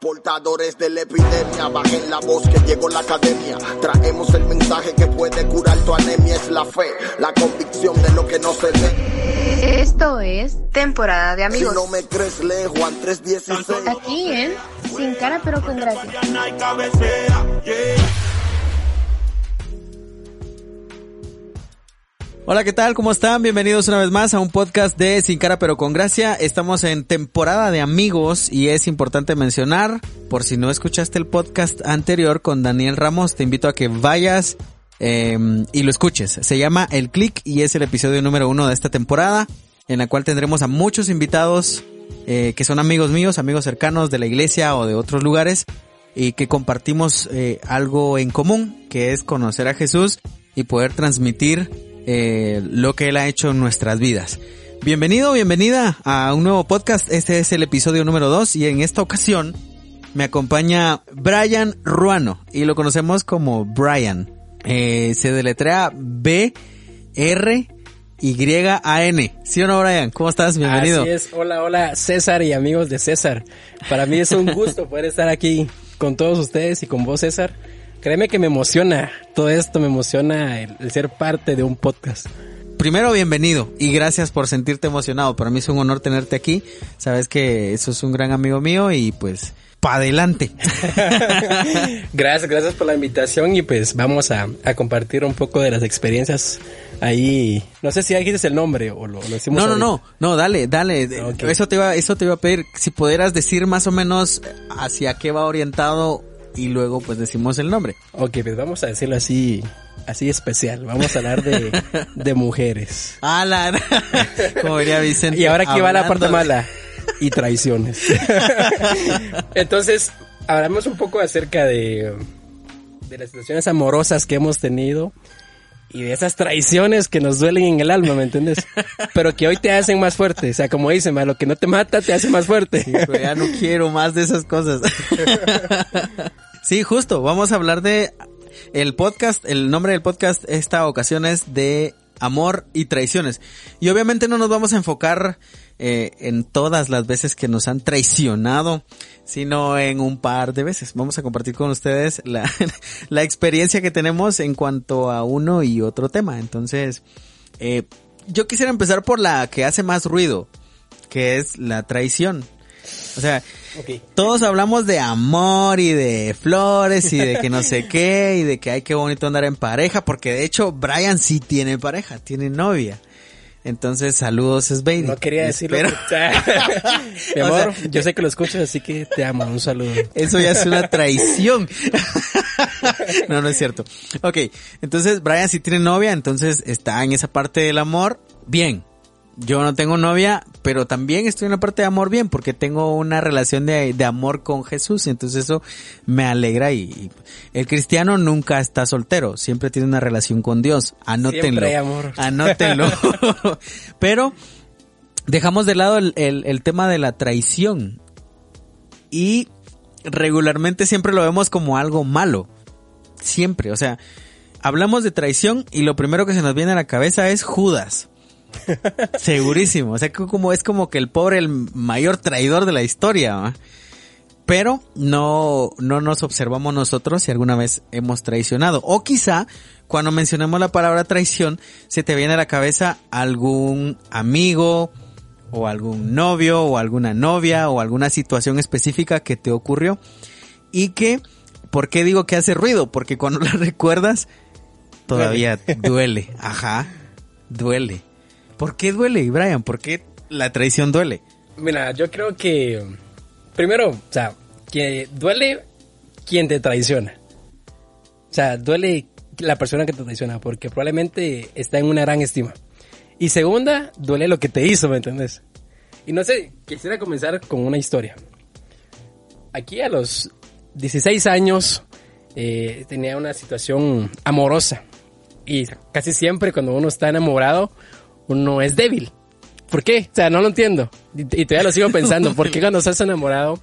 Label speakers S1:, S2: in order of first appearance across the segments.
S1: Portadores de la epidemia, bajen la voz que llegó la academia. Traemos el mensaje que puede curar tu anemia, es la fe, la convicción de lo que no se ve.
S2: Esto es temporada de amigos.
S1: Si no me crees, lee Juan 316.
S2: Aquí en Sin Cara pero con Gracia.
S3: Hola, ¿qué tal? ¿Cómo están? Bienvenidos una vez más a un podcast de Sin Cara pero con Gracia. Estamos en temporada de amigos y es importante mencionar, por si no escuchaste el podcast anterior con Daniel Ramos, te invito a que vayas eh, y lo escuches. Se llama El Click y es el episodio número uno de esta temporada, en la cual tendremos a muchos invitados eh, que son amigos míos, amigos cercanos de la iglesia o de otros lugares y que compartimos eh, algo en común, que es conocer a Jesús y poder transmitir eh, lo que Él ha hecho en nuestras vidas. Bienvenido, bienvenida a un nuevo podcast. Este es el episodio número 2 y en esta ocasión me acompaña Brian Ruano y lo conocemos como Brian. Eh, se deletrea B R Y A N. ¿Sí o no, Brian? ¿Cómo estás? Bienvenido.
S4: Así es. Hola, hola, César y amigos de César. Para mí es un gusto poder estar aquí con todos ustedes y con vos, César. Créeme que me emociona todo esto, me emociona el, el, ser parte de un podcast.
S3: Primero, bienvenido y gracias por sentirte emocionado. Para mí es un honor tenerte aquí. Sabes que eso es un gran amigo mío y pues, pa' adelante.
S4: gracias, gracias por la invitación y pues vamos a, a, compartir un poco de las experiencias ahí. No sé si dijiste el nombre o lo, lo decimos.
S3: No, no, no, no, dale, dale. Okay. Eso te iba, eso te iba a pedir. Si pudieras decir más o menos hacia qué va orientado y luego pues decimos el nombre.
S4: Ok, pues vamos a decirlo así, así especial. Vamos a hablar de, de mujeres.
S3: La, como diría Vicente.
S4: Y ahora aquí va la parte mala. Y traiciones. Entonces, hablamos un poco acerca de, de las situaciones amorosas que hemos tenido y de esas traiciones que nos duelen en el alma, ¿me entiendes? Pero que hoy te hacen más fuerte. O sea, como dicen, lo que no te mata te hace más fuerte.
S3: Sí, pero ya no quiero más de esas cosas. Sí, justo. Vamos a hablar de el podcast. El nombre del podcast esta ocasión es de amor y traiciones. Y obviamente no nos vamos a enfocar eh, en todas las veces que nos han traicionado, sino en un par de veces. Vamos a compartir con ustedes la, la experiencia que tenemos en cuanto a uno y otro tema. Entonces, eh, yo quisiera empezar por la que hace más ruido, que es la traición. O sea, okay. todos hablamos de amor y de flores y de que no sé qué y de que hay que bonito andar en pareja, porque de hecho Brian sí tiene pareja, tiene novia. Entonces, saludos, Sveidi.
S4: No quería decirlo. Mi amor, o sea, yo sé que lo escuchas, así que te amo. Un saludo.
S3: Eso ya es una traición. no, no es cierto. Ok, entonces Brian sí tiene novia, entonces está en esa parte del amor. Bien, yo no tengo novia, pero también estoy en la parte de amor bien, porque tengo una relación de, de amor con Jesús, entonces eso me alegra y, y, el cristiano nunca está soltero, siempre tiene una relación con Dios, anótenlo,
S4: hay amor.
S3: anótenlo, pero dejamos de lado el, el, el tema de la traición y regularmente siempre lo vemos como algo malo, siempre, o sea, hablamos de traición y lo primero que se nos viene a la cabeza es Judas. Segurísimo. O sea, que como es como que el pobre, el mayor traidor de la historia. Pero no, no nos observamos nosotros si alguna vez hemos traicionado. O quizá, cuando mencionemos la palabra traición, se te viene a la cabeza algún amigo, o algún novio, o alguna novia, o alguna situación específica que te ocurrió. Y que, ¿por qué digo que hace ruido? Porque cuando la recuerdas, todavía duele. Ajá, duele. ¿Por qué duele, Brian? ¿Por qué la traición duele?
S4: Mira, yo creo que primero, o sea, que duele quien te traiciona. O sea, duele la persona que te traiciona porque probablemente está en una gran estima. Y segunda, duele lo que te hizo, ¿me entiendes? Y no sé, quisiera comenzar con una historia. Aquí a los 16 años eh, tenía una situación amorosa. Y casi siempre cuando uno está enamorado, uno es débil. ¿Por qué? O sea, no lo entiendo. Y, y todavía lo sigo pensando. ¿Por qué cuando estás enamorado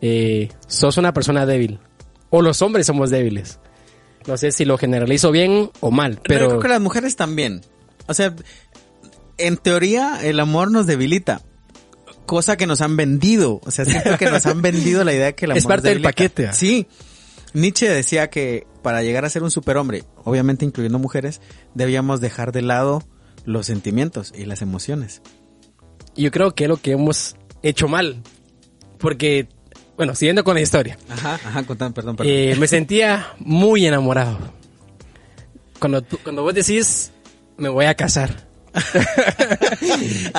S4: eh, sos una persona débil. O los hombres somos débiles. No sé si lo generalizo bien o mal,
S3: Pero yo creo que las mujeres también. O sea, en teoría el amor nos debilita. Cosa que nos han vendido. O sea, siento que nos han vendido la idea de que el amor
S4: Es parte del paquete, ¿ah?
S3: Sí. Nietzsche decía que para llegar a ser un superhombre, obviamente incluyendo mujeres, debíamos dejar de lado los sentimientos y las emociones.
S4: Yo creo que es lo que hemos hecho mal. Porque, bueno, siguiendo con la historia.
S3: Ajá, ajá, contame, perdón, perdón.
S4: Eh, me sentía muy enamorado. Cuando, tú- cuando vos decís, me voy a casar.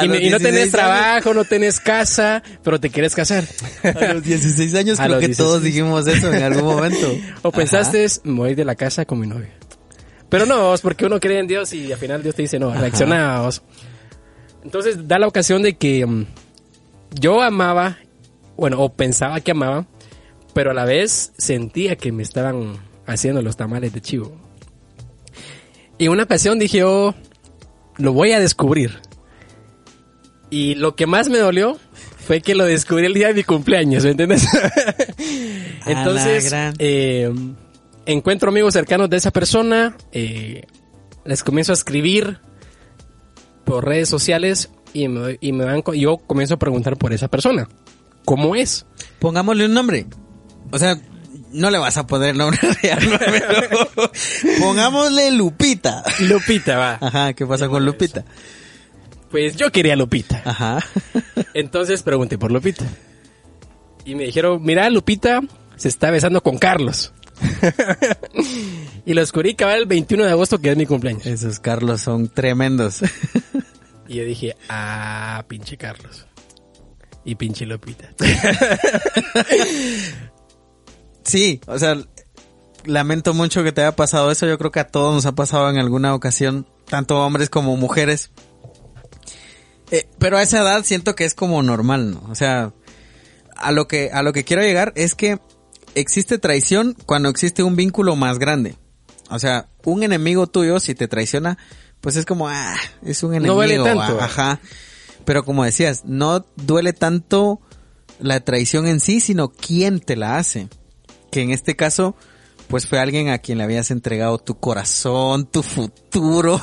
S4: Y, me-
S3: los
S4: y no
S3: 16
S4: tenés
S3: años.
S4: trabajo, no tenés casa, pero te quieres casar.
S3: A los 16 años
S4: A
S3: creo que todos
S4: 16.
S3: dijimos eso en algún momento.
S4: O pensaste, me voy de la casa con mi novia. Pero no, es porque uno cree en Dios y al final Dios te dice, no, reacciona. vos. Entonces da la ocasión de que mm, yo amaba, bueno, o pensaba que amaba, pero a la vez sentía que me estaban haciendo los tamales de chivo. Y una ocasión dije, oh, lo voy a descubrir. Y lo que más me dolió fue que lo descubrí el día de mi cumpleaños, ¿me entiendes? Entonces,
S3: gran.
S4: eh, encuentro amigos cercanos de esa persona, eh, les comienzo a escribir por redes sociales y, me, y me van, yo comienzo a preguntar por esa persona. ¿Cómo es?
S3: Pongámosle un nombre. O sea, no le vas a poner nombre real, pero pongámosle Lupita.
S4: Lupita, va.
S3: Ajá, ¿qué pasa con Lupita?
S4: Pues yo quería Lupita.
S3: Ajá.
S4: Entonces pregunté por Lupita. Y me dijeron, mira, Lupita se está besando con Carlos. y lo descubrí cabal el 21 de agosto, que es mi cumpleaños.
S3: Esos Carlos son tremendos.
S4: Y yo dije, ah, pinche Carlos. Y pinche Lupita.
S3: Sí, o sea, lamento mucho que te haya pasado eso. Yo creo que a todos nos ha pasado en alguna ocasión, tanto hombres como mujeres. Eh, pero a esa edad siento que es como normal, ¿no? O sea, a lo que a lo que quiero llegar es que existe traición cuando existe un vínculo más grande. O sea, un enemigo tuyo si te traiciona, pues es como ah, es un enemigo,
S4: No duele tanto.
S3: ah, ajá. Pero como decías, no duele tanto la traición en sí, sino quién te la hace. Que en este caso, pues fue alguien a quien le habías entregado tu corazón, tu futuro,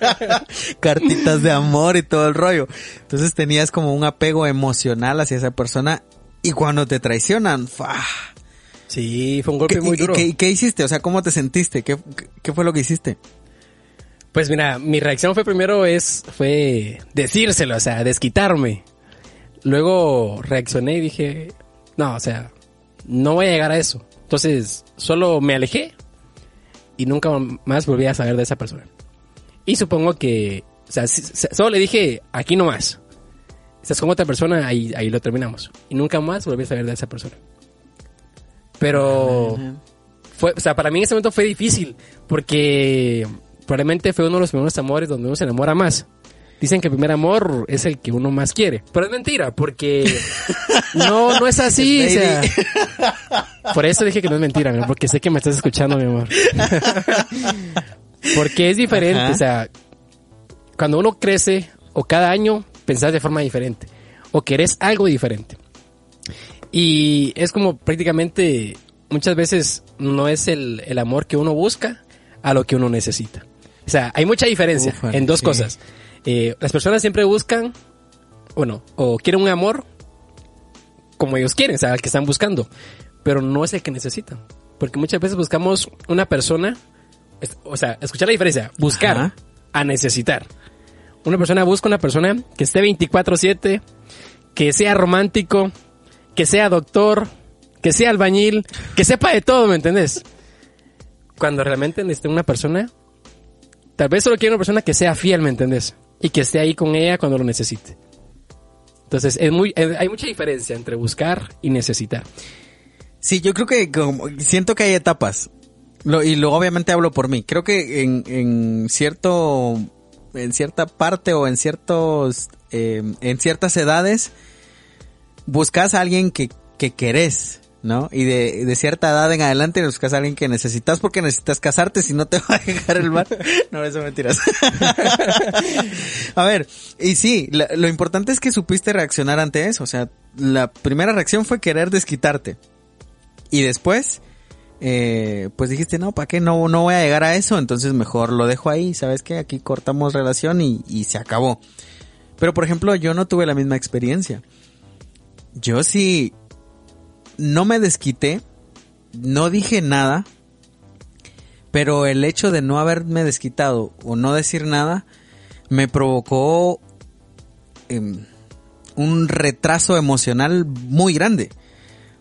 S3: cartitas de amor y todo el rollo. Entonces tenías como un apego emocional hacia esa persona y cuando te traicionan, ¡fua!
S4: Sí, fue un golpe
S3: ¿Qué,
S4: muy duro.
S3: ¿qué, qué hiciste? O sea, ¿cómo te sentiste? ¿Qué, qué- fue lo que hiciste?
S4: Pues mira, mi reacción fue primero es, fue decírselo, o sea, desquitarme. Luego reaccioné y dije, no, o sea, no voy a llegar a eso. Entonces, solo me alejé y nunca más volví a saber de esa persona. Y supongo que, o sea, solo le dije, aquí no más. Estás con otra persona, ahí, ahí lo terminamos. Y nunca más volví a saber de esa persona. Pero fue, o sea, para mí en ese momento fue difícil, porque probablemente fue uno de los primeros amores donde uno se enamora más. Dicen que el primer amor es el que uno más quiere, pero es mentira, porque no, no es así. o sea, por eso dije que no es mentira, porque sé que me estás escuchando, mi amor. porque es diferente,
S3: Ajá.
S4: o sea, cuando uno crece o cada año pensás de forma diferente o querés algo diferente. Y es como prácticamente muchas veces no es el, el amor que uno busca a lo que uno necesita. O sea, hay mucha diferencia en dos
S3: sí.
S4: cosas. Eh, las personas siempre buscan, bueno, o quieren un amor como ellos quieren, o sea, el que están buscando, pero no es el que necesitan. Porque muchas veces buscamos una persona, o sea, escuchar la diferencia, buscar
S3: Ajá.
S4: a necesitar. Una persona busca una persona que esté 24/7, que sea romántico, que sea doctor, que sea albañil, que sepa de todo, ¿me entendés? Cuando realmente necesita una persona, tal vez solo quiere una persona que sea fiel, ¿me entendés? Y que esté ahí con ella cuando lo necesite. Entonces, eh, hay mucha diferencia entre buscar y necesitar.
S3: Sí, yo creo que siento que hay etapas. Y luego obviamente hablo por mí. Creo que en, en cierto, en cierta parte o en ciertos, eh, en ciertas edades, buscas a alguien que, que querés, ¿no? Y de, de cierta edad en adelante buscas a alguien que necesitas porque necesitas casarte si no te va a dejar el mar. No, eso mentiras. a ver, y sí, lo importante es que supiste reaccionar ante eso. O sea, la primera reacción fue querer desquitarte. Y después, eh, pues dijiste, no, ¿para qué? No, no voy a llegar a eso, entonces mejor lo dejo ahí, ¿sabes qué? Aquí cortamos relación y, y se acabó. Pero por ejemplo, yo no tuve la misma experiencia. Yo sí no me desquité, no dije nada, pero el hecho de no haberme desquitado o no decir nada me provocó em, un retraso emocional muy grande.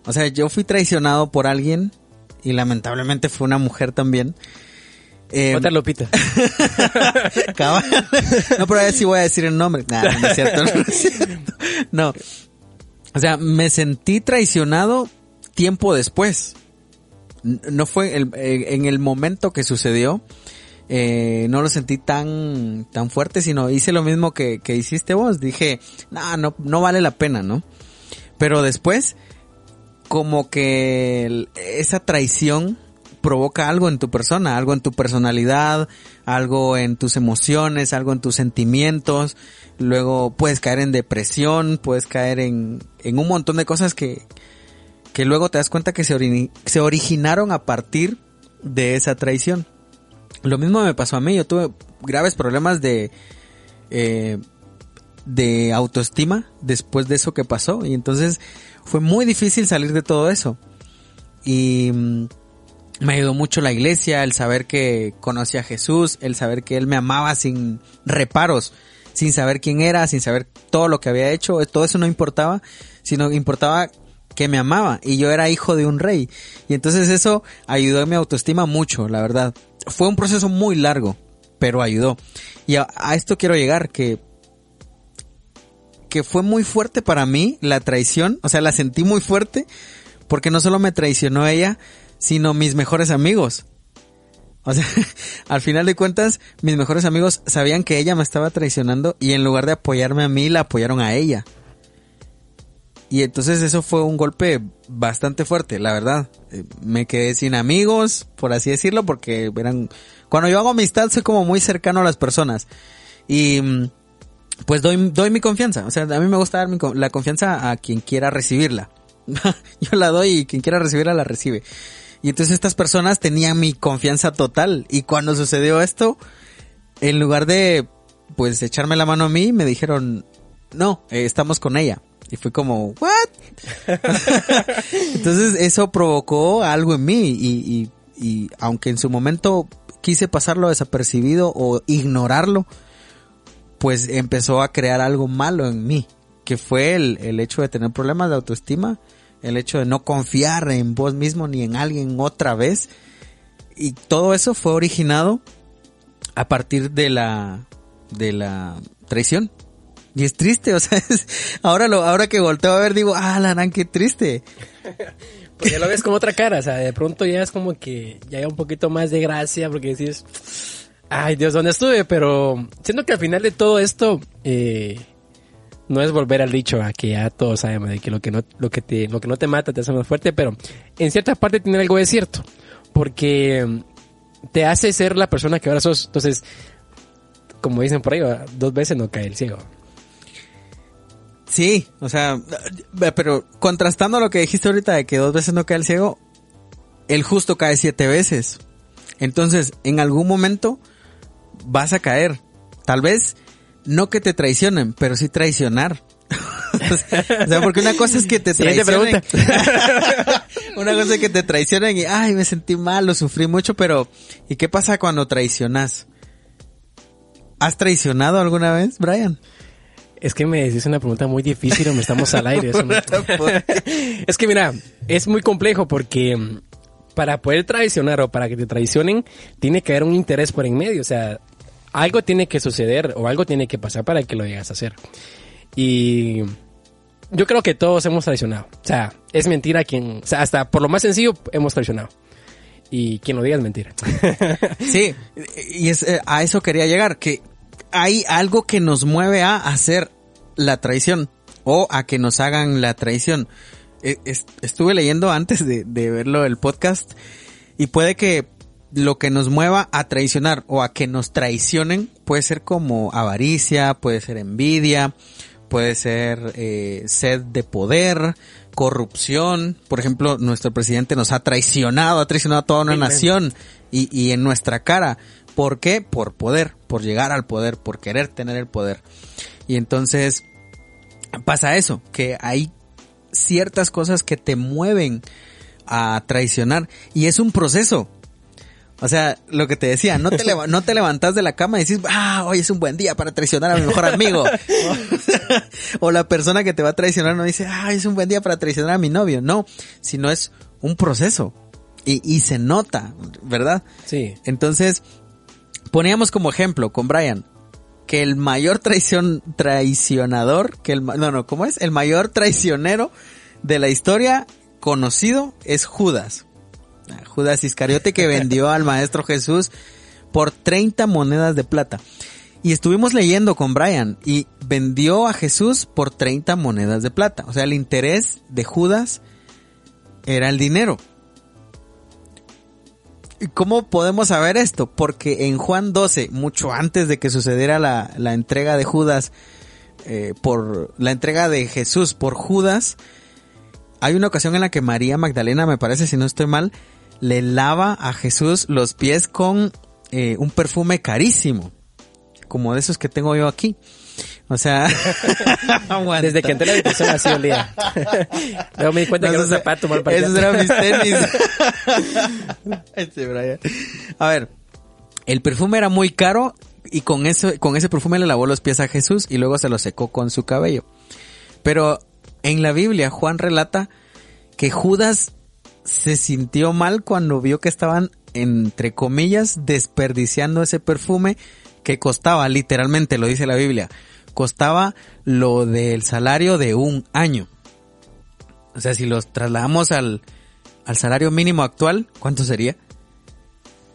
S3: O sea, yo fui traicionado por alguien y lamentablemente fue una mujer también. Eh,
S4: Otra Lupita.
S3: no, pero ahora sí voy a decir el nombre. Nah, no es cierto. No, es cierto. No. O sea, me sentí traicionado tiempo después. No fue el- eh, en el momento que sucedió. eh, no lo sentí tan, tan fuerte, sino hice lo mismo que, que hiciste vos. Dije, "Nah, no, no vale la pena, ¿no? Pero después, como que esa traición provoca algo en tu persona, algo en tu personalidad, algo en tus emociones, algo en tus sentimientos. Luego puedes caer en depresión, puedes caer en, en un montón de cosas que, que luego te das cuenta que se, se originaron a partir de esa traición. Lo mismo me pasó a mí, yo tuve graves problemas de, eh, de autoestima después de eso que pasó y entonces fue muy difícil salir de todo eso. Y mm, me ayudó mucho la iglesia, el saber que conocí a Jesús, el saber que Él me amaba sin reparos, sin saber quién era, sin saber todo lo que había hecho, todo eso no importaba, sino importaba que me amaba y yo era hijo de un rey. Y entonces eso ayudó a mi autoestima mucho, la verdad. Fue un proceso muy largo, pero ayudó. Y a, a esto quiero llegar, que que fue muy fuerte para mí la traición, o sea, la sentí muy fuerte porque no solo me traicionó ella, sino mis mejores amigos. O sea, al final de cuentas, mis mejores amigos sabían que ella me estaba traicionando y en lugar de apoyarme a mí, la apoyaron a ella. Y entonces eso fue un golpe bastante fuerte, la verdad. Eh, Me quedé sin amigos, por así decirlo, porque eran... Cuando yo hago amistad soy como muy cercano a las personas. Y mm, pues doy, doy mi confianza. O sea, a mí me gusta dar mi la confianza a quien quiera recibirla. yo la doy y quien quiera recibirla la recibe. Y entonces estas personas tenían mi confianza total. Y cuando sucedió esto, en lugar de pues echarme la mano a mí, me dijeron, no, eh, estamos con ella. Y fue como, ¿what? Entonces eso provocó algo en mí y, y, y aunque en su momento quise pasarlo desapercibido o ignorarlo, pues empezó a crear algo malo en mí, que fue el, el hecho de tener problemas de autoestima, el hecho de no confiar en vos mismo ni en alguien otra vez. Y todo eso fue originado a partir de la, de la traición. Y es triste, o sea, es- ahora lo, ahora que volteo a ver digo, ah, la gran, qué triste.
S4: Porque ya lo ves con otra cara, o sea, de pronto ya es como que ya hay un poquito más de gracia porque decís, ay Dios, ¿dónde estuve? Pero siento que al final de todo esto, eh, no es volver al dicho a que ya todos sabemos de que lo que no, lo que te, lo que no te mata te hace más fuerte, pero en cierta parte tiene algo de cierto, porque mm, te hace ser la persona que ahora sos. Entonces, como dicen por ahí, dos veces no cae el ciego.
S3: Sí, o sea, pero contrastando lo que dijiste ahorita de que dos veces no cae el ciego, el justo cae siete veces. Entonces, en algún momento vas a caer. Tal vez no que te traicionen, pero sí traicionar. o, sea, o sea, porque una cosa es que te traicionen. una cosa es que te traicionen y, ay, me sentí mal, lo sufrí mucho, pero ¿y qué pasa cuando traicionas? ¿Has traicionado alguna vez, Brian?
S4: Es que me decís una pregunta muy difícil, me estamos al aire. eso es que mira, es muy complejo porque mm, para poder traicionar o para que te traicionen, tiene que haber un interés por en medio. O sea, algo tiene que suceder o algo tiene que pasar para que lo llegas a hacer. Y yo creo que todos hemos traicionado. O sea, es mentira quien, o sea, hasta por lo más sencillo hemos traicionado. Y quien lo diga es mentira.
S3: Sí, y es, eh, a eso quería llegar, que hay algo que nos mueve a hacer la traición o a que nos hagan la traición. Es- estuve leyendo antes de verlo el podcast y puede que lo que nos mueva a traicionar o a que nos traicionen puede ser como avaricia, puede ser envidia, puede ser eh, sed de poder, corrupción. Por ejemplo, nuestro presidente nos ha traicionado, ha traicionado a toda una nación y, y en nuestra cara. ¿Por qué? Por poder, por llegar al poder, por querer tener el poder. Y entonces pasa eso, que hay ciertas cosas que te mueven a traicionar y es un proceso. O sea, lo que te decía, no te, no te levantas de la cama y dices, ah, hoy es un buen día para traicionar a mi mejor amigo. o la persona que te va a traicionar no dice, ah, es un buen día para traicionar a mi novio. No, sino es un proceso. Y, y se nota, ¿verdad?
S4: Sí.
S3: Entonces, poníamos como ejemplo con Brian que el mayor traición, traicionador, que el, no, no, ¿cómo es? El mayor traicionero de la historia conocido es Judas. Judas Iscariote que vendió al maestro Jesús por 30 monedas de plata. Y estuvimos leyendo con Brian y vendió a Jesús por 30 monedas de plata. O sea, el interés de Judas era el dinero. ¿Y ¿Cómo podemos saber esto? Porque en Juan 12, mucho antes de que sucediera la, la entrega de Judas, eh, por la entrega de Jesús por Judas, hay una ocasión en la que María Magdalena, me parece, si no estoy mal, le lava a Jesús los pies con eh, un perfume carísimo, como de esos que tengo yo aquí. O sea.
S4: Desde que entré a la habitación así olía. Luego me di cuenta que era un
S3: esos-
S4: zapato mal parqueado.
S3: Esos eran mis tenis. Este Brian. A ver, el perfume era muy caro y con eso, con ese perfume le lavó los pies a Jesús y luego se los secó con su cabello. Pero en la Biblia Juan relata que Judas se sintió mal cuando vio que estaban, entre comillas, desperdiciando ese perfume que costaba, literalmente lo dice la Biblia, costaba lo del salario de un año. O sea, si los trasladamos al, al salario mínimo actual, ¿cuánto sería?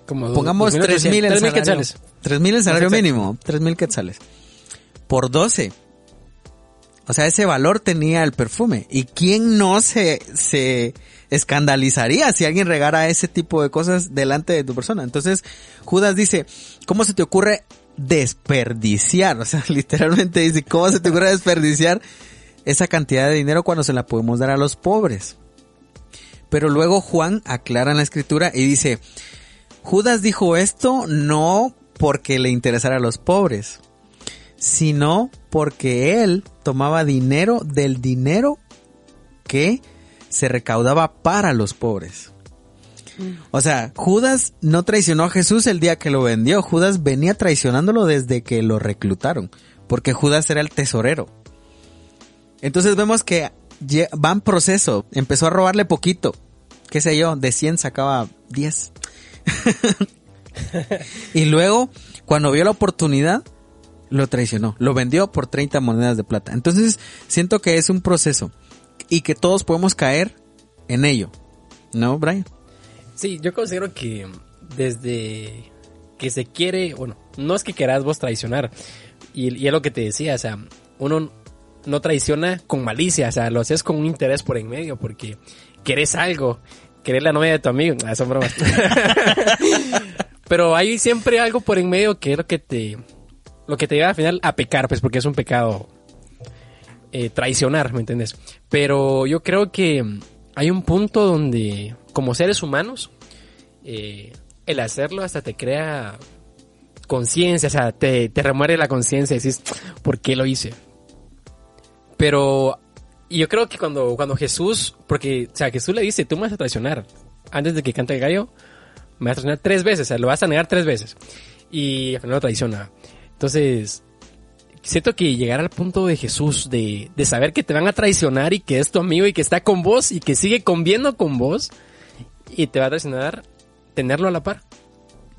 S4: Como
S3: Pongamos
S4: 2.800,
S3: 3 mil en
S4: 3.000
S3: salario.
S4: quetzales.
S3: 3 mil en salario mínimo, 3 mil quetzales. Por 12. O sea, ese valor tenía el perfume. ¿Y quién no se, se escandalizaría si alguien regara ese tipo de cosas delante de tu persona? Entonces, Judas dice, ¿cómo se te ocurre desperdiciar? O sea, literalmente dice, ¿cómo se te ocurre desperdiciar esa cantidad de dinero cuando se la podemos dar a los pobres? Pero luego Juan aclara en la escritura y dice, Judas dijo esto no porque le interesara a los pobres, sino porque él tomaba dinero del dinero que se recaudaba para los pobres. O sea, Judas no traicionó a Jesús el día que lo vendió, Judas venía traicionándolo desde que lo reclutaron, porque Judas era el tesorero. Entonces vemos que va en proceso, empezó a robarle poquito, qué sé yo, de 100 sacaba 10. y luego, cuando vio la oportunidad, lo traicionó, lo vendió por 30 monedas de plata. Entonces, siento que es un proceso y que todos podemos caer en ello. ¿No, Brian?
S4: Sí, yo considero que desde que se quiere, bueno, no es que quieras vos traicionar, y, y es lo que te decía, o sea, uno no traiciona con malicia, o sea, lo haces con un interés por en medio, porque querés algo, querés la novia de tu amigo, ah, son bromas. Pero hay siempre algo por en medio que es lo que te, lo que te lleva al final a pecar, pues, porque es un pecado eh, traicionar, ¿me entiendes? Pero yo creo que hay un punto donde, como seres humanos, eh, el hacerlo hasta te crea conciencia, o sea, te, te remueve la conciencia y dices, ¿por qué lo hice? Pero yo creo que cuando, cuando Jesús, porque, o sea, Jesús le dice, tú me vas a traicionar. Antes de que cante el gallo, me vas a traicionar tres veces, o sea, lo vas a negar tres veces. Y al final lo traiciona. Entonces, siento que llegar al punto de Jesús, de, de saber que te van a traicionar y que es tu amigo y que está con vos y que sigue conviendo con vos y te va a traicionar, tenerlo a la par.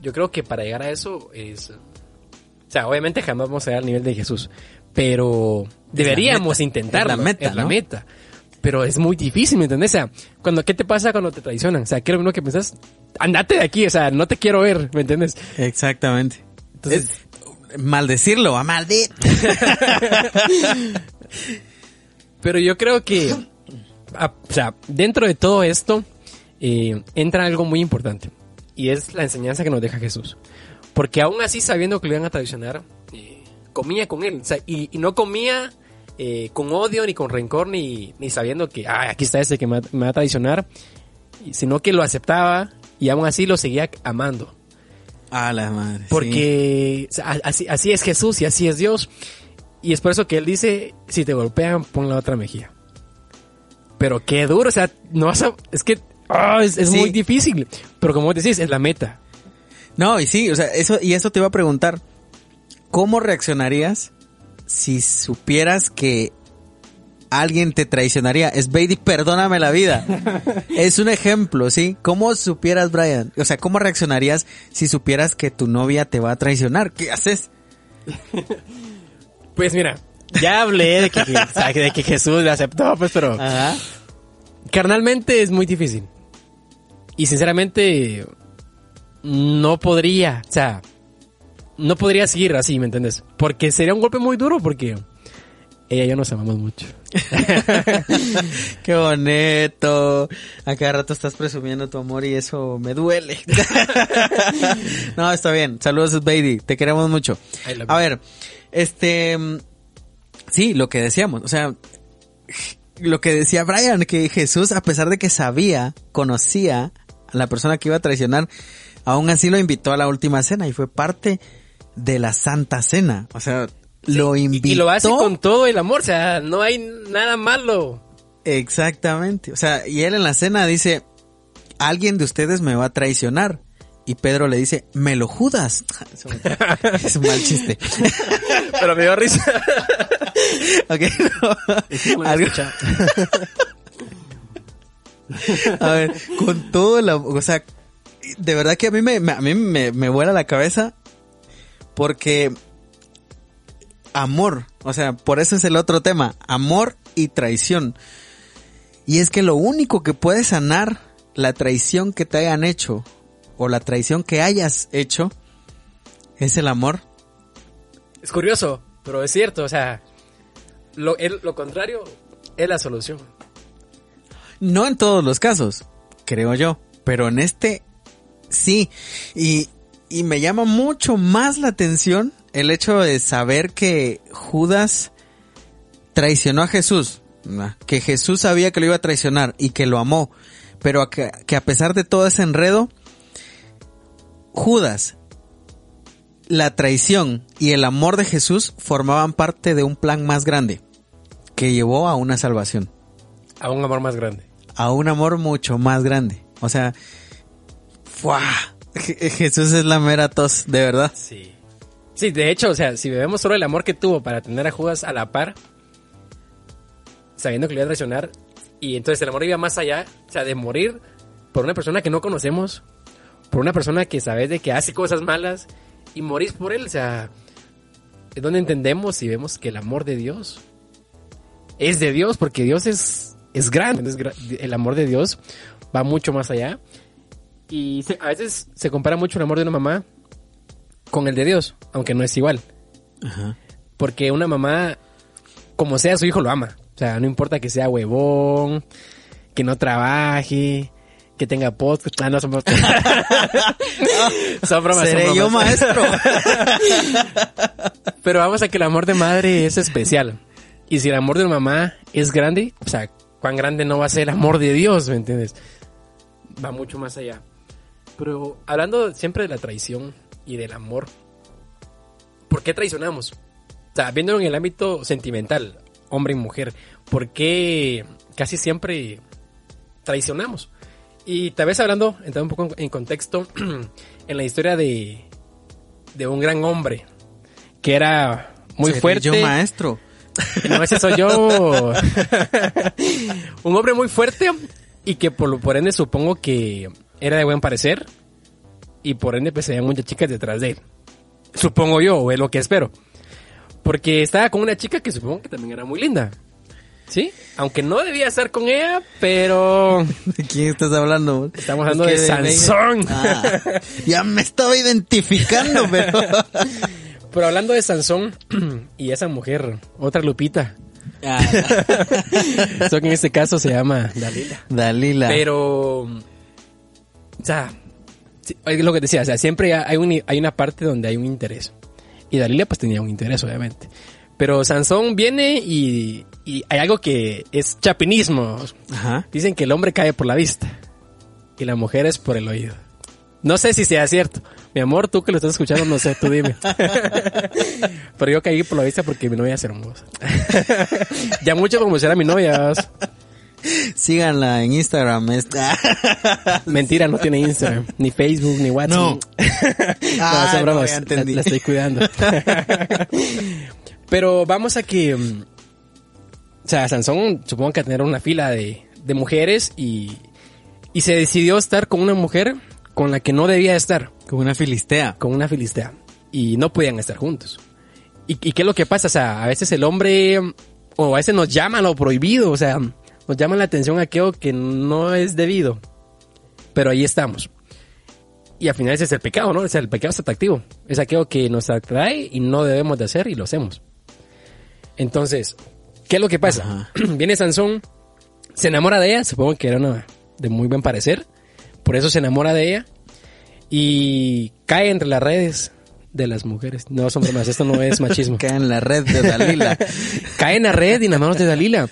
S4: Yo creo que para llegar a eso es... O sea, obviamente jamás vamos a llegar al nivel de Jesús, pero deberíamos
S3: meta,
S4: intentarlo.
S3: es la meta,
S4: es la
S3: ¿no?
S4: meta. Pero es muy difícil, ¿me entendés? O sea, cuando, ¿qué te pasa cuando te traicionan? O sea, quiero uno que pensás, andate de aquí, o sea, no te quiero ver, ¿me entiendes?
S3: Exactamente.
S4: Entonces-
S3: Es- maldecirlo, a maldito.
S4: Pero yo creo que, o sea, dentro de todo esto, eh, entra algo muy importante. Y es la enseñanza que nos deja Jesús. Porque aún así, sabiendo que lo iban a traicionar, eh, comía con él. Y, no comía eh, con odio, ni con rencor, ni, ni sabiendo que, ah, aquí está ese que me, va- me va a traicionar, sino que lo aceptaba y aún así lo seguía amando.
S3: A la madre.
S4: Porque así, así es Jesús y así es Dios. Y es por eso que él dice, si te golpean, pon la otra mejilla. Pero qué duro, o sea, no vas a... Es que ah, es, es
S3: Sí.
S4: muy difícil. Pero como decís, es la meta.
S3: No, y sí, o sea, eso, y eso te iba a preguntar. ¿Cómo reaccionarías si supieras que alguien te traicionaría? Es Baby, perdóname la vida. es un ejemplo, ¿sí? ¿Cómo supieras, Brian? O sea, ¿cómo reaccionarías si supieras que tu novia te va a traicionar? ¿Qué haces?
S4: Pues mira, ya hablé de que, de Jesús le aceptó, pues, pero
S3: Ajá.
S4: carnalmente es muy difícil. Y sinceramente, no podría, o sea, no podría seguir así, ¿me entiendes? Porque sería un golpe muy duro porque ella y yo nos amamos mucho.
S3: Qué bonito. A cada rato estás presumiendo tu amor y eso me duele. no, está bien. Saludos, Baby. Te queremos mucho. A ver, este, sí, lo que decíamos, o sea, lo que decía Brian, que Jesús, a pesar de que sabía, conocía a la persona que iba a traicionar, aún así lo invitó a la última cena y fue parte de la Santa Cena. O sea, lo invitó.
S4: Y, lo hace con todo el amor, o sea, no hay nada malo.
S3: Exactamente. O sea, y él en la cena dice, alguien de ustedes me va a traicionar. Y Pedro le dice, me lo judas. es un mal chiste.
S4: Pero me dio risa.
S3: Ok, no. Algo- a ver, con todo la, o sea, de verdad que a mí me, me- a mí me, me vuela la cabeza porque amor, o sea, por eso es el otro tema, amor y traición. Y es que lo único que puede sanar la traición que te hayan hecho o la traición que hayas hecho es el amor.
S4: Es curioso, pero es cierto, o sea, lo, el- lo contrario es la solución.
S3: No en todos los casos, creo yo, pero en este sí. Y, y me llama mucho más la atención el hecho de saber que Judas traicionó a Jesús, que Jesús sabía que lo iba a traicionar y que lo amó, pero que, que a pesar de todo ese enredo, Judas, la traición y el amor de Jesús formaban parte de un plan más grande que llevó a una salvación
S4: A un amor más grande.
S3: a un amor mucho más grande. O sea, Jesús es la mera tos, de verdad.
S4: Sí. Sí, de hecho, o sea, si vemos solo el amor que tuvo para tener a Judas a la par, sabiendo que le iba a traicionar, y entonces el amor iba más allá, o sea, de morir por una persona que no conocemos, por una persona que sabes de que hace cosas malas, y morís por él, o sea, es donde entendemos y vemos que el amor de Dios es de Dios, porque Dios es, es grande, es gra- el amor de Dios va mucho más allá. Y a veces se compara mucho el amor de una mamá con el de Dios, aunque no es igual. Porque una mamá, como sea, su hijo lo ama. O sea, no importa que sea huevón, que no trabaje, que tenga podcast. Ah, no, son bromas. son bromas, son
S3: Seré yo maestro.
S4: Pero vamos a que el amor de madre es especial. Y si el amor de una mamá es grande, o sea, cuán grande no va a ser el amor de Dios, ¿me entiendes? Va mucho más allá. Pero hablando siempre de la traición y del amor, ¿por qué traicionamos? O sea, viéndolo en el ámbito sentimental, hombre y mujer, ¿por qué casi siempre traicionamos? Y tal vez hablando, entrando un poco en contexto, en la historia de, de un gran hombre que era muy fuerte.
S3: yo maestro.
S4: No, ese soy yo. un hombre muy fuerte y que por, por ende supongo que era de buen parecer y por ende pues había muchas chicas detrás de él. Supongo yo, o es lo que espero. Porque estaba con una chica que supongo que también era muy linda. ¿Sí? Aunque no debía estar con ella, pero...
S3: ¿De quién estás hablando?
S4: Estamos hablando
S3: Es
S4: de Sansón.
S3: Ah, ya me estaba identificando, pero...
S4: Pero hablando de Sansón y esa mujer, otra Lupita.
S3: Ah,
S4: que en este caso se llama Dalila.
S3: Dalila.
S4: Pero, o sea, es lo que decía, o sea, siempre hay, un- hay una parte donde hay un interés. Y Dalila pues tenía un interés, obviamente. Pero Sansón viene y, y hay algo que es chapinismo.
S3: Ajá.
S4: Dicen que el hombre cae por la vista y la mujer es por el oído. No sé si sea cierto. Mi amor, tú que lo estás escuchando, no sé, tú dime. Pero yo caí por la vista porque mi novia es hermosa. ya mucho como será mi novia.
S3: Síganla en Instagram. Esta.
S4: Mentira, no tiene Instagram, ni Facebook, ni WhatsApp.
S3: No.
S4: no,
S3: Ah,
S4: son bromas.
S3: ya
S4: la,
S3: entendí.
S4: la estoy cuidando. Pero vamos a que... mm, O sea, Sansón supongo que tener una fila de, de mujeres y, y se decidió estar con una mujer con la que no debía estar,
S3: Como una filistea.
S4: con una filistea. Y no podían estar juntos. ¿Y, y qué es lo que pasa? O sea, a veces el hombre, o a veces nos llama a lo prohibido, o sea, nos llama la atención aquello que no es debido. Pero ahí estamos. Y al final ese es el pecado, ¿no? O sea, el pecado es atractivo. Es aquello que nos atrae y no debemos de hacer y lo hacemos. Entonces, ¿qué es lo que pasa?
S3: Ajá.
S4: Viene Sansón, se enamora de ella, supongo que era una de muy buen parecer. Por eso se enamora de ella y cae entre las redes de las mujeres. No, son bromas, esto no es machismo.
S3: Cae en la red de Dalila.
S4: cae en la red y en las manos de Dalila.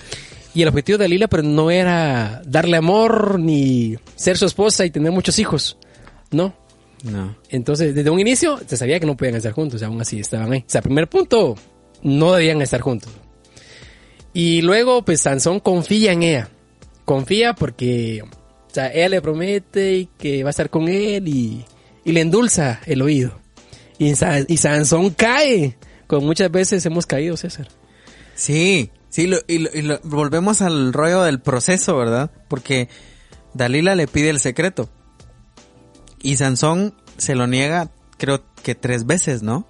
S4: Y el objetivo de Dalila pero no era darle amor ni ser su esposa y tener muchos hijos. No.
S3: no.
S4: Entonces, desde un inicio se sabía que no podían estar juntos, aún así estaban ahí. O sea, primer punto, no debían estar juntos. Y luego, pues Sansón confía en ella. Confía porque, o sea, ella le promete que va a estar con él y, y le endulza el oído. Y, y Sansón cae. Como muchas veces hemos caído, César.
S3: Sí, sí, lo- y, lo- y lo- volvemos al rollo del proceso, ¿verdad? Porque Dalila le pide el secreto. Y Sansón se lo niega, creo que tres veces, ¿no?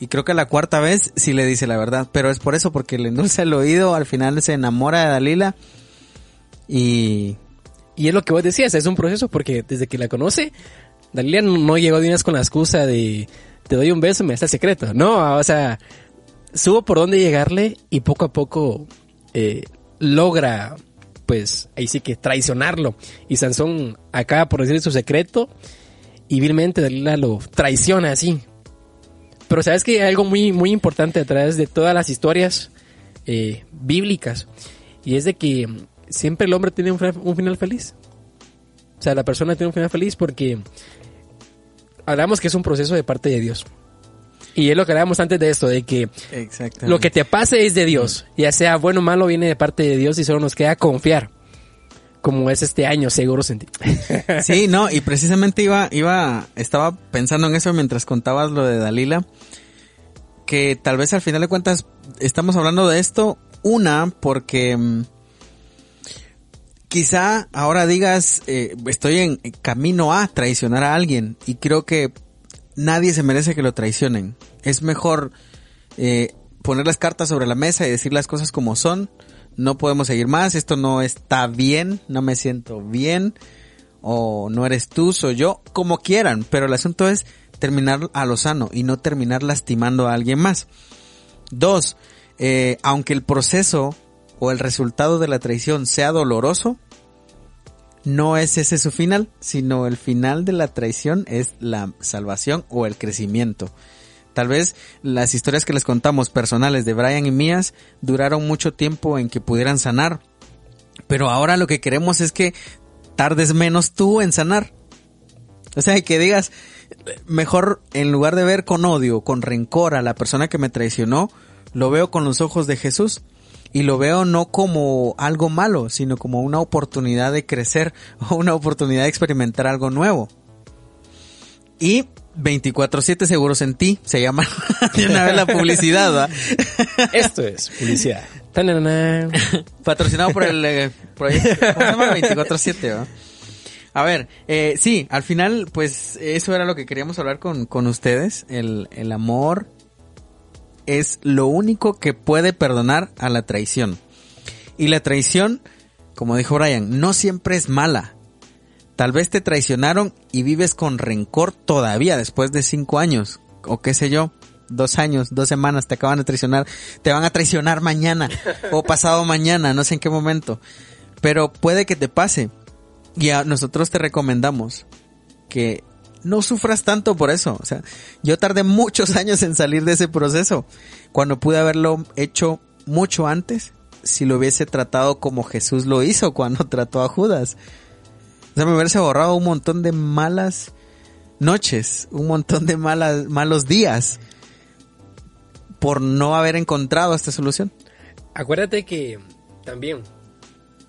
S3: Y creo que la cuarta vez sí le dice la verdad. Pero es por eso, porque le endulza el oído, al final se enamora de Dalila. Y
S4: Y es lo que vos decías, es un proceso porque desde que la conoce, Dalila no llegó de una con la excusa de te doy un beso y me el secreto. No, o sea, subo por dónde llegarle y poco a poco eh, logra, pues, ahí sí que traicionarlo. Y Sansón acaba por decir su secreto y vilmente Dalila lo traiciona así. Pero sabes que hay algo muy, muy importante a través de todas las historias eh, bíblicas y es de que siempre el hombre tiene un, un final feliz. O sea, la persona tiene un final feliz porque hablamos que es un proceso de parte de Dios. Y es lo que hablábamos antes de esto, de que lo que te pase es de Dios. Ya sea bueno o malo, viene de parte de Dios y solo nos queda confiar. Como es este año, seguro sentí.
S3: Sí, no, y precisamente iba, iba, estaba pensando en eso mientras contabas lo de Dalila, que tal vez al final de cuentas estamos hablando de esto, una, porque mm, quizá ahora digas, eh, estoy en camino a traicionar a alguien, y creo que nadie se merece que lo traicionen. Es mejor eh, poner las cartas sobre la mesa y decir las cosas como son. No podemos seguir más, esto no está bien, no me siento bien, o no eres tú, soy yo, como quieran, pero el asunto es terminar a lo sano y no terminar lastimando a alguien más. Dos, eh, aunque el proceso o el resultado de la traición sea doloroso, no es ese su final, sino el final de la traición es la salvación o el crecimiento. Tal vez las historias que les contamos personales de Brian y mías duraron mucho tiempo en que pudieran sanar, pero ahora lo que queremos es que tardes menos tú en sanar. O sea, que digas, mejor en lugar de ver con odio, con rencor a la persona que me traicionó, lo veo con los ojos de Jesús. Y lo veo no como algo malo, sino como una oportunidad de crecer o una oportunidad de experimentar algo nuevo. Y 24-7 seguros en ti, se llama de una vez la publicidad, ¿va?
S4: Esto es publicidad. Tanana.
S3: Patrocinado por el eh, proyecto, ¿cómo se llama? 24-7, ¿va? A ver, eh, sí, al final, pues eso era lo que queríamos hablar con, con ustedes. El, el amor es lo único que puede perdonar a la traición. Y la traición, como dijo Brian, no siempre es mala. Tal vez te traicionaron y vives con rencor todavía después de cinco años, o qué sé yo, dos años, dos semanas, te acaban de traicionar, te van a traicionar mañana o pasado mañana, no sé en qué momento. Pero puede que te pase. Y a nosotros te recomendamos que no sufras tanto por eso. O sea, yo tardé muchos años en salir de ese proceso, cuando pude haberlo hecho mucho antes, si lo hubiese tratado como Jesús lo hizo cuando trató a Judas. O sea, me hubiese borrado un montón de malas noches, un montón de malas, malos días por no haber encontrado esta solución.
S4: Acuérdate que también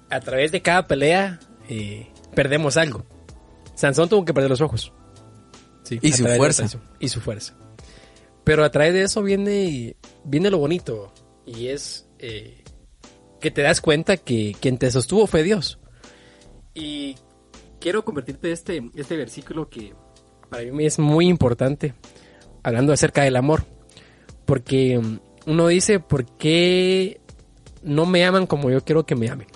S4: a través de cada pelea eh, perdemos algo. Sansón tuvo que perder los ojos. Sí,
S3: Y su fuerza.
S4: Y su fuerza. Pero a través de eso viene, viene lo bonito. Y es eh, que te das cuenta que quien te sostuvo fue Dios. Y quiero convertirte este, este versículo que para mí es muy importante, hablando acerca del amor. Porque mm, uno dice, ¿por qué no me aman como yo quiero que me amen?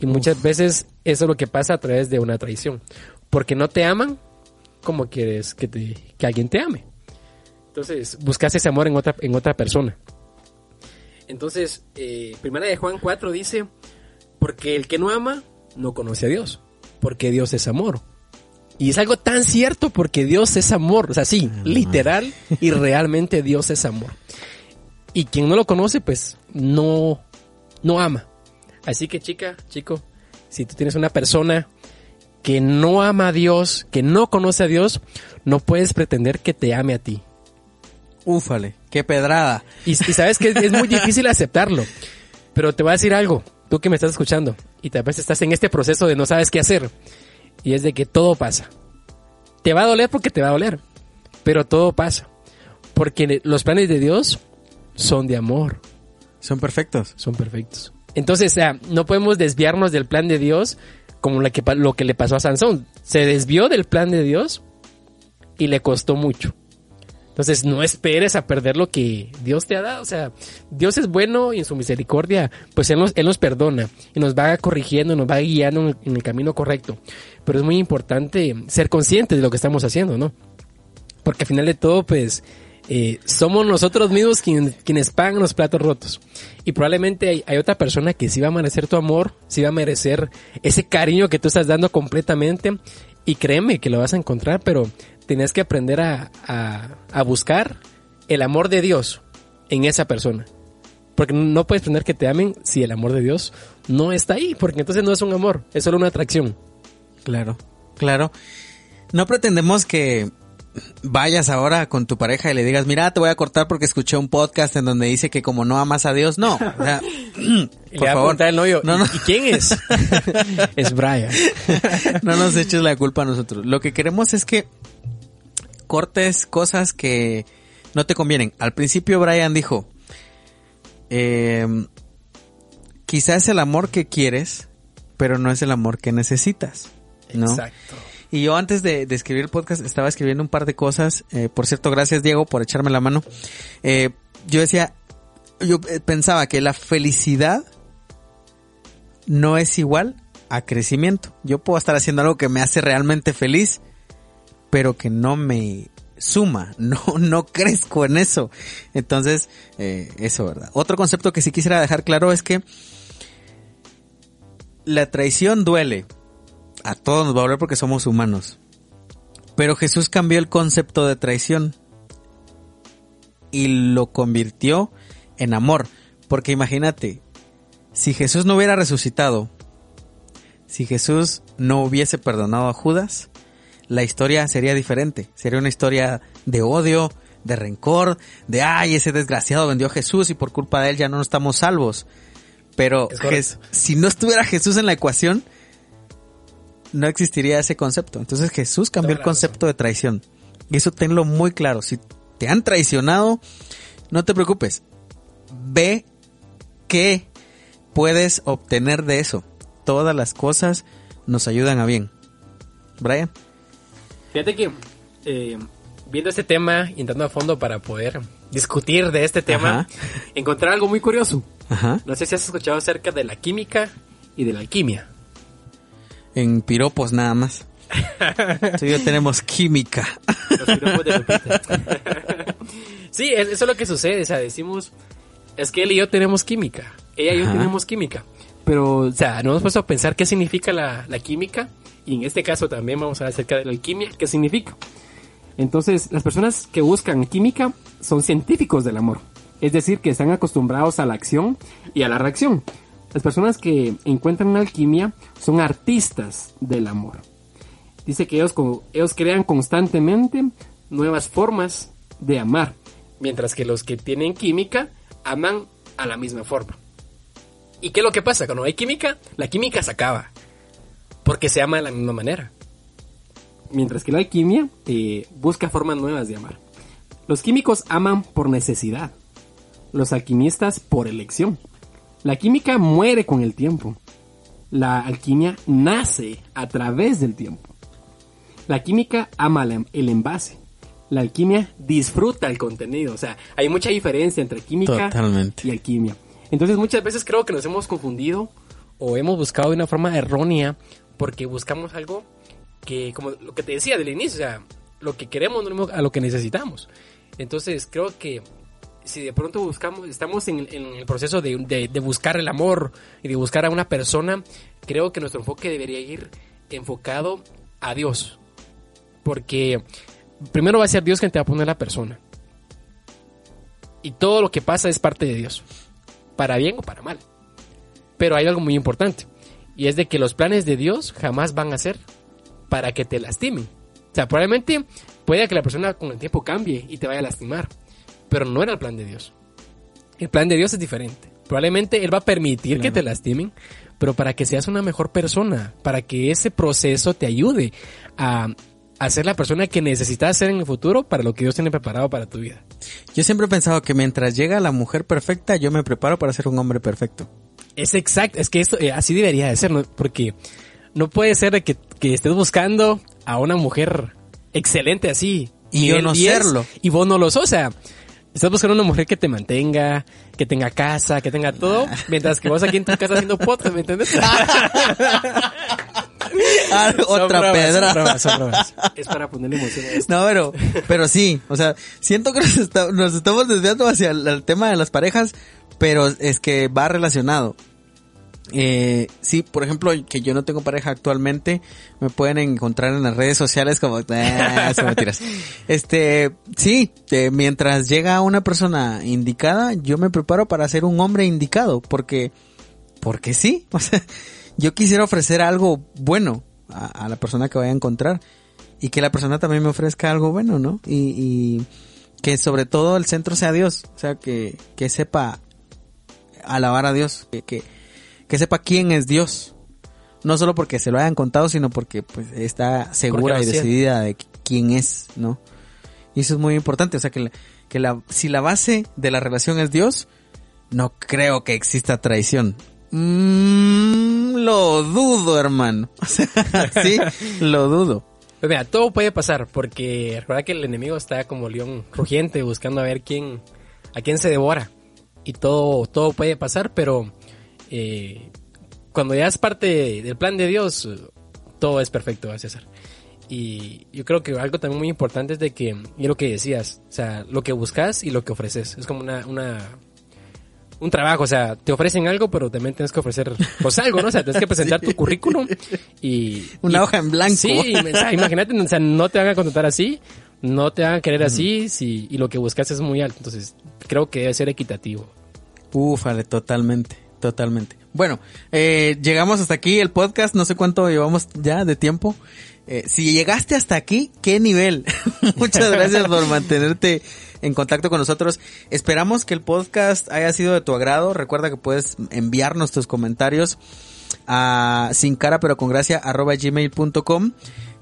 S4: Y muchas veces eso es lo que pasa a través de una traición. Porque no te aman como quieres que, te, que alguien te ame. Entonces, buscas ese amor en otra, en otra persona. Entonces, eh, primera de Juan 4 dice, porque el que no ama no conoce a Dios, porque Dios es amor. Y es algo tan cierto porque Dios es amor, o sea, sí, literal y realmente Dios es amor. Y quien no lo conoce, pues no, no ama. Así que chica, chico, si tú tienes una persona que no ama a Dios, que no conoce a Dios, no puedes pretender que te ame a ti.
S3: Úfale, qué pedrada.
S4: Y, y sabes que es, es muy difícil aceptarlo. Pero te voy a decir algo, tú que me estás escuchando, y tal vez estás en este proceso de no sabes qué hacer. Y es de que todo pasa. Te va a doler porque te va a doler. Pero todo pasa. Porque los planes de Dios son de amor.
S3: Son perfectos.
S4: Son perfectos. Entonces, o sea, no podemos desviarnos del plan de Dios como la que, lo que le pasó a Sansón. Se desvió del plan de Dios y le costó mucho. Entonces, no esperes a perder lo que Dios te ha dado. O sea, Dios es bueno y en su misericordia, pues Él nos, Él nos perdona y nos va corrigiendo, nos va guiando en el, en el camino correcto. Pero es muy importante ser conscientes de lo que estamos haciendo, ¿no? Porque al final de todo, pues, eh, somos nosotros mismos quien- quienes pagan los platos rotos. Y probablemente hay, otra persona que sí va a merecer tu amor, sí va a merecer ese cariño que tú estás dando completamente. Y créeme que lo vas a encontrar, pero tienes que aprender a, a- a buscar el amor de Dios en esa persona. Porque no puedes pretender que te amen si el amor de Dios no está ahí, porque entonces no es un amor, es solo una atracción.
S3: Claro, claro. No pretendemos que vayas ahora con tu pareja y le digas, mira, te voy a cortar porque escuché un podcast en donde dice que como no amas a Dios, no. O sea,
S4: Y le
S3: por favor,
S4: el novio,
S3: no, no,
S4: ¿y quién es? es Brian.
S3: no nos eches la culpa a nosotros. Lo que queremos es que cortes cosas que no te convienen. Al principio Brian dijo, eh, quizás es el amor que quieres, pero no es el amor que necesitas. ¿no?
S4: Exacto.
S3: Y yo antes de, escribir el podcast estaba escribiendo un par de cosas. Eh, por cierto, gracias Diego por echarme la mano. Eh, yo decía, yo eh, pensaba que la felicidad no es igual a crecimiento. Yo puedo estar haciendo algo que me hace realmente feliz, pero que no me suma, no, no crezco en eso. Entonces, eh, eso, ¿verdad? Otro concepto que sí quisiera dejar claro es que la traición duele. A todos nos va a doler porque somos humanos. Pero Jesús cambió el concepto de traición y lo convirtió en amor. Porque imagínate, si Jesús no hubiera resucitado, si Jesús no hubiese perdonado a Judas, la historia sería diferente. Sería una historia de odio, de rencor, de ay, ese desgraciado vendió a Jesús y por culpa de él ya no estamos salvos. Pero
S4: Es
S3: si no estuviera Jesús en la ecuación, no existiría ese concepto. Entonces Jesús cambió el concepto de traición. Y eso tenlo muy claro. Si te han traicionado, no te preocupes. Ve qué puedes obtener de eso. Todas las cosas nos ayudan a bien. Brian.
S4: Fíjate que eh, viendo este tema y entrando a fondo para poder discutir de este tema,
S3: Ajá.
S4: encontré algo muy curioso.
S3: Ajá.
S4: No sé si has escuchado acerca de la química y de la alquimia.
S3: En piropos nada más. Tú y yo tenemos química.
S4: Los piropos de Lupita. sí, es- eso es lo que sucede. O sea, decimos, es que él y yo tenemos química. Ella y yo
S3: Ajá.
S4: tenemos química. Pero, o sea, no hemos puesto a pensar qué significa la, la química Y en este caso también vamos a hablar acerca de la alquimia, qué significa. Entonces, las personas que buscan química son científicos del amor. Es decir, que están acostumbrados a la acción y a la reacción. Las personas que encuentran una alquimia son artistas del amor. Dice que ellos, ellos crean constantemente nuevas formas de amar, mientras que los que tienen química aman a la misma forma. ¿Y qué es lo que pasa? Cuando hay química, la química se acaba, porque se ama de la misma manera. Mientras que la alquimia eh, busca formas nuevas de amar. Los químicos aman por necesidad, los alquimistas por elección. La química muere con el tiempo. La alquimia nace a través del tiempo. La química ama el envase. La alquimia disfruta el contenido. O sea, hay mucha diferencia entre química y alquimia. Entonces muchas veces creo que nos hemos confundido o hemos buscado de una forma errónea porque buscamos algo que, como lo que te decía del inicio, o sea, lo que queremos no a lo que necesitamos. Entonces creo que si de pronto buscamos, estamos en, el proceso de, buscar el amor y de buscar a una persona, creo que nuestro enfoque debería ir enfocado a Dios. Porque primero va a ser Dios quien te va a poner la persona. Y todo lo que pasa es parte de Dios para bien o para mal. Pero hay algo muy importante, y es de que los planes de Dios jamás van a ser para que te lastimen. O sea, probablemente puede que la persona con el tiempo cambie y te vaya a lastimar, pero no era el plan de Dios. El plan de Dios es diferente. Probablemente Él va a permitir que te lastimen, pero para que seas una mejor persona, para que ese proceso te ayude a a ser la persona que necesitas ser en el futuro para lo que Dios tiene preparado para tu vida.
S3: Yo siempre he pensado que mientras llega la mujer perfecta, yo me preparo para ser un hombre perfecto.
S4: Es exacto, es que esto eh, así debería de ser, ¿no? porque no puede ser de que, estés buscando a una mujer excelente así.
S3: Y yo no serlo.
S4: Y vos no lo sos, o sea, Estás buscando una mujer que te mantenga, que tenga casa, que tenga todo, mientras que vos aquí en tu casa haciendo podcast, ¿me entiendes?
S3: Ah, otra pedra.
S4: Es para ponerle emoción a
S3: esto. No, pero, pero sí, o sea, siento que nos, estamos desviando hacia el, tema de las parejas, pero es que va relacionado. Eh, sí, por ejemplo, que yo no tengo pareja actualmente, me pueden encontrar en las redes sociales como, eh, Este, sí, mientras llega una persona indicada, yo me preparo para ser un hombre indicado, porque, porque sí, o sea, yo quisiera ofrecer algo bueno a, la persona que vaya a encontrar y que la persona también me ofrezca algo bueno, ¿no? Y, que sobre todo el centro sea Dios, o sea, que, que sepa alabar a Dios, que, que, sepa quién es Dios. No solo porque se lo hayan contado, sino porque pues está segura y decidida de quién es, ¿no? Y eso es muy importante, o sea, que, que la, si la base de la relación es Dios, no creo que exista traición. Mmm, lo dudo, hermano. sí, lo dudo.
S4: Pues mira, todo puede pasar porque recuerda que el enemigo está como león rugiente buscando a ver quién, a quién se devora. Y todo, todo puede pasar, pero eh, cuando ya es parte del plan de Dios, todo es perfecto, César. Y yo creo que algo también muy importante es de que, y lo que decías, o sea, lo que buscas y lo que ofreces. Es como una, una un trabajo, o sea, te ofrecen algo, pero también tienes que ofrecer pues algo, ¿no? O sea, tienes que presentar tu currículum y...
S3: Una hoja en blanco.
S4: Sí, imagínate, o sea, no te van a contratar así, no te van a querer así, si, y lo que buscas es muy alto, entonces creo que debe ser equitativo.
S3: Ufale, totalmente, totalmente. Bueno, eh, llegamos hasta aquí el podcast, no sé cuánto llevamos ya de tiempo. Eh, si llegaste hasta aquí, ¿qué nivel? Muchas gracias por mantenerte en contacto con nosotros. Esperamos que el podcast haya sido de tu agrado. Recuerda que puedes enviarnos tus comentarios a sin cara pero con gracia arroba gmail.com.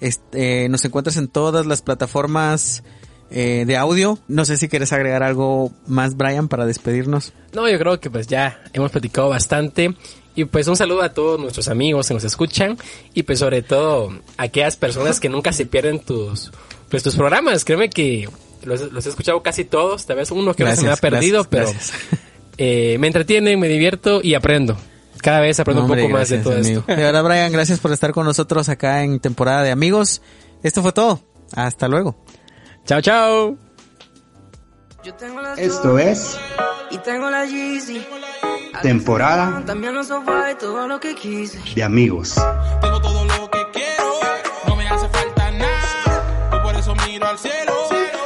S3: Este, nos encuentras en todas las plataformas eh, de audio. No sé si quieres agregar algo más, Brian, para despedirnos.
S4: No, yo creo que pues ya hemos platicado bastante. Y pues un saludo a todos nuestros amigos que nos escuchan y pues sobre todo a aquellas personas que nunca se pierden tus, pues, tus programas. Créeme que los, he escuchado casi todos, tal vez uno que se me ha perdido, pero eh, me entretiene, me divierto y aprendo. Cada vez aprendo un poco más de todo esto.
S3: Y ahora Brian, gracias por estar con nosotros acá en temporada de amigos. Esto fue todo. Hasta luego.
S4: Chao, chao.
S5: Yo tengo las Esto es. Y tengo la Yeezy. Temporada. También los sofá y todo lo que quise. De amigos. Tengo todo lo que quiero.
S6: No me hace falta nada. Yo por eso miro al cielo.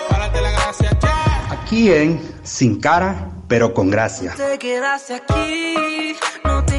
S6: Para darte la gracia ya.
S5: Aquí en Sin Cara, pero con gracia.
S7: Te quedaste aquí. No te